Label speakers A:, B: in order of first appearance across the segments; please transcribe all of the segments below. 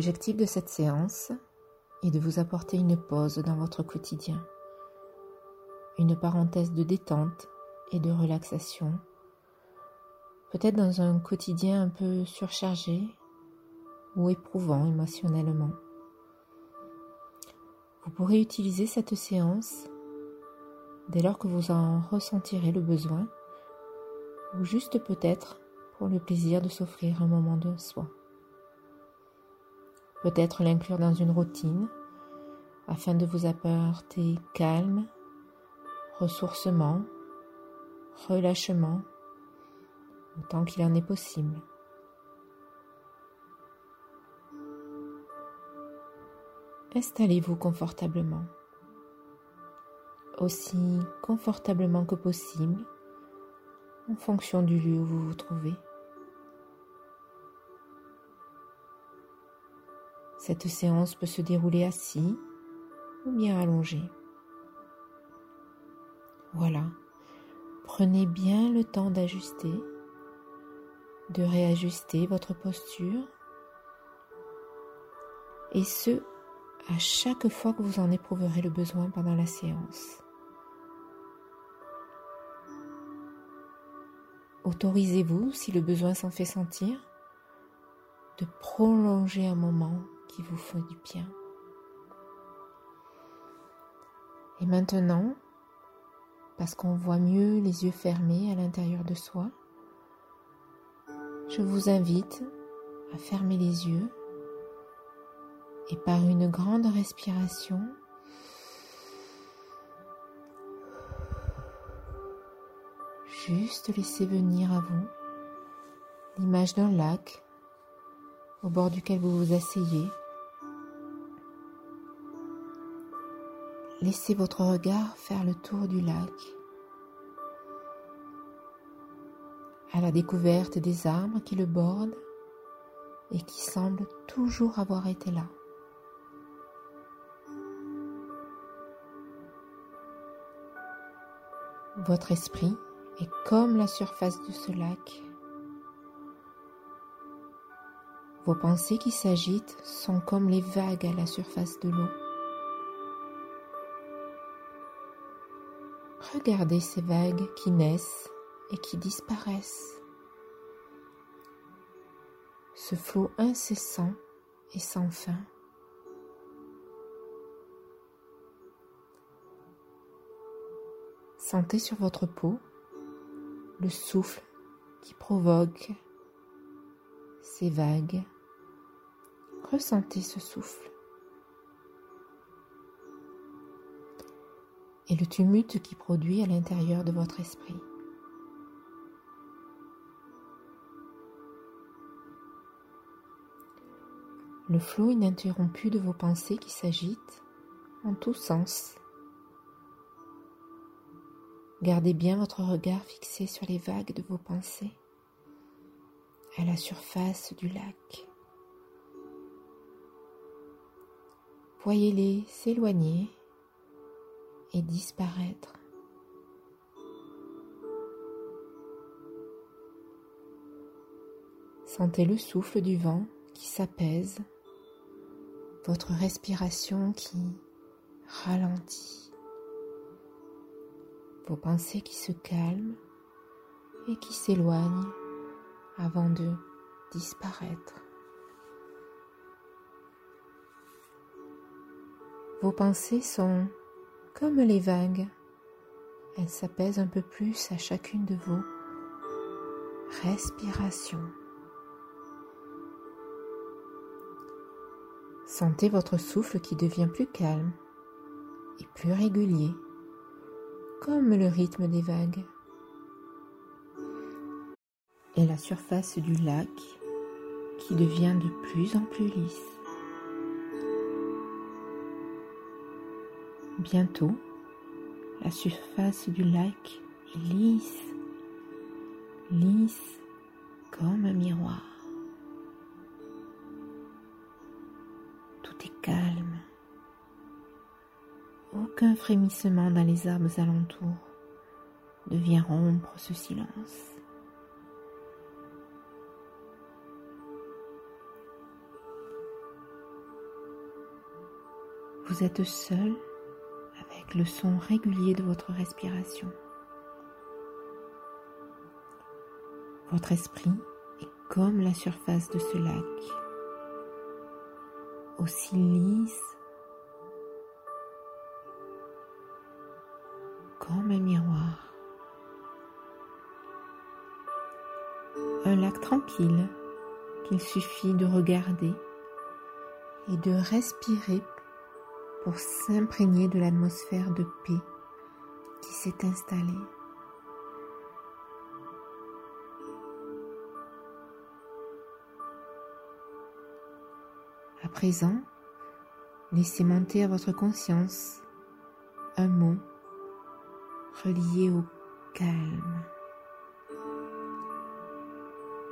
A: L'objectif de cette séance est de vous apporter une pause dans votre quotidien, une parenthèse de détente et de relaxation, peut-être dans un quotidien un peu surchargé ou éprouvant émotionnellement. Vous pourrez utiliser cette séance dès lors que vous en ressentirez le besoin ou juste peut-être pour le plaisir de s'offrir un moment de soi. Peut-être l'inclure dans une routine afin de vous apporter calme, ressourcement, relâchement, autant qu'il en est possible. Installez-vous confortablement, aussi confortablement que possible, en fonction du lieu où vous vous trouvez. Cette séance peut se dérouler assis ou bien allongé. Voilà, prenez bien le temps d'ajuster, de réajuster votre posture et ce à chaque fois que vous en éprouverez le besoin pendant la séance. Autorisez-vous, si le besoin s'en fait sentir, de prolonger un moment qui vous fait du bien. Et maintenant, parce qu'on voit mieux les yeux fermés à l'intérieur de soi, je vous invite à fermer les yeux et par une grande respiration, juste laissez venir à vous l'image d'un lac au bord duquel vous vous asseyez. Laissez votre regard faire le tour du lac à la découverte des arbres qui le bordent et qui semblent toujours avoir été là. Votre esprit est comme la surface de ce lac. Vos pensées qui s'agitent sont comme les vagues à la surface de l'eau. Regardez ces vagues qui naissent et qui disparaissent. Ce flot incessant et sans fin. Sentez sur votre peau le souffle qui provoque ces vagues. Ressentez ce souffle. Et le tumulte qui produit à l'intérieur de votre esprit. Le flot ininterrompu de vos pensées qui s'agitent en tous sens Gardez bien votre regard fixé sur les vagues de vos pensées, à la surface du lac. Voyez-les s'éloigner et disparaître. Sentez le souffle du vent qui s'apaise, votre respiration qui ralentit vos pensées qui se calment et qui s'éloignent avant de disparaître. Vos pensées sont comme les vagues, elles s'apaisent un peu plus à chacune de vos respirations. Sentez votre souffle qui devient plus calme et plus régulier comme le rythme des vagues. Et la surface du lac qui devient de plus en plus lisse. Bientôt, la surface du lac est lisse, lisse comme un miroir. Tout est calme aucun frémissement dans les arbres alentours ne vient rompre ce silence. Vous êtes seul le son régulier de votre respiration. Votre esprit est comme la surface de ce lac, aussi lisse comme un miroir. Un lac tranquille qu'il suffit de regarder et de respirer pour s'imprégner de l'atmosphère de paix qui s'est installée. À présent, laissez monter à votre conscience un mot relié au calme.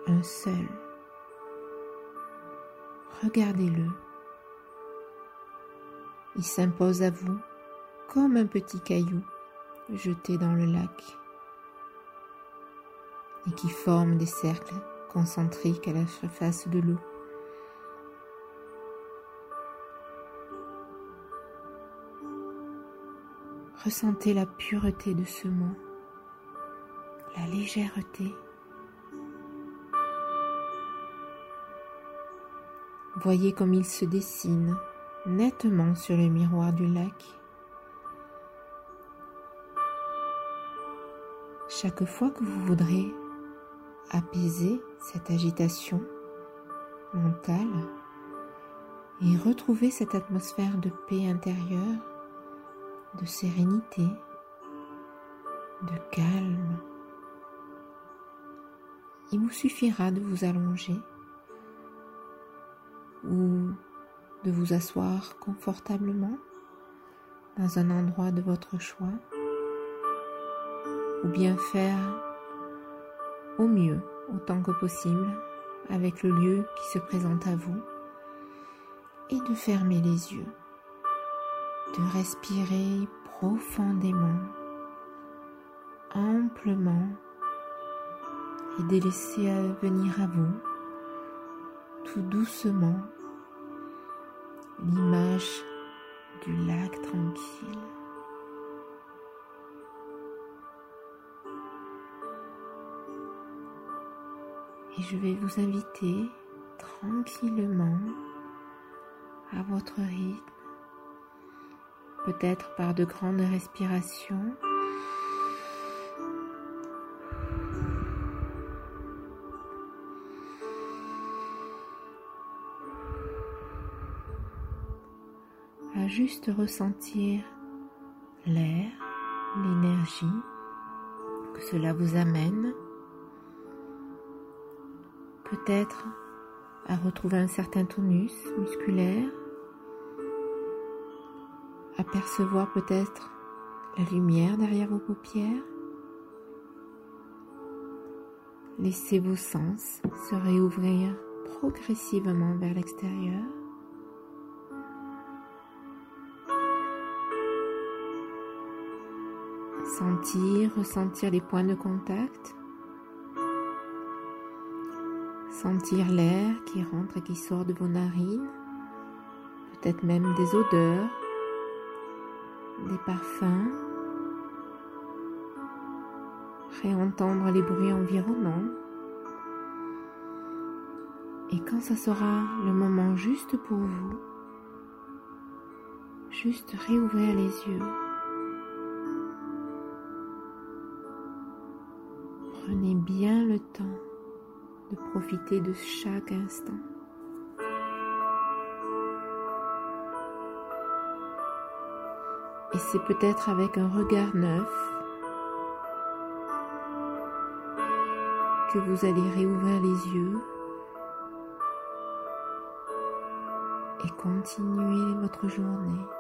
A: Un seul. Regardez-le. Il s'impose à vous comme un petit caillou jeté dans le lac et qui forme des cercles concentriques à la surface de l'eau. Ressentez la pureté de ce mot, la légèreté. Voyez comme il se dessine nettement sur le miroir du lac. Chaque fois que vous voudrez apaiser cette agitation mentale et retrouver cette atmosphère de paix intérieure, de sérénité, de calme. Il vous suffira de vous allonger vous asseoir confortablement dans un endroit de votre choix ou bien faire au mieux autant que possible avec le lieu qui se présente à vous et de fermer les yeux de respirer profondément, amplement et de laisser venir à vous tout doucement l'image du lac tranquille. Et je vais vous inviter tranquillement à votre rythme peut-être par de grandes respirations. Juste ressentir l'air, l'énergie que cela vous amène. Peut-être à retrouver un certain tonus musculaire apercevoir peut-être la lumière derrière vos paupières. Laissez vos sens se réouvrir progressivement vers l'extérieur. Sentir, ressentir les points de contact. Sentir l'air qui rentre et qui sort de vos narines. Peut-être même des odeurs des parfums, réentendre les bruits environnants. Et quand ça sera le moment juste pour vous, juste réouvrir les yeux. Prenez bien le temps de profiter de chaque instant. Et c'est peut-être avec un regard neuf que vous allez réouvrir les yeux et continuer votre journée.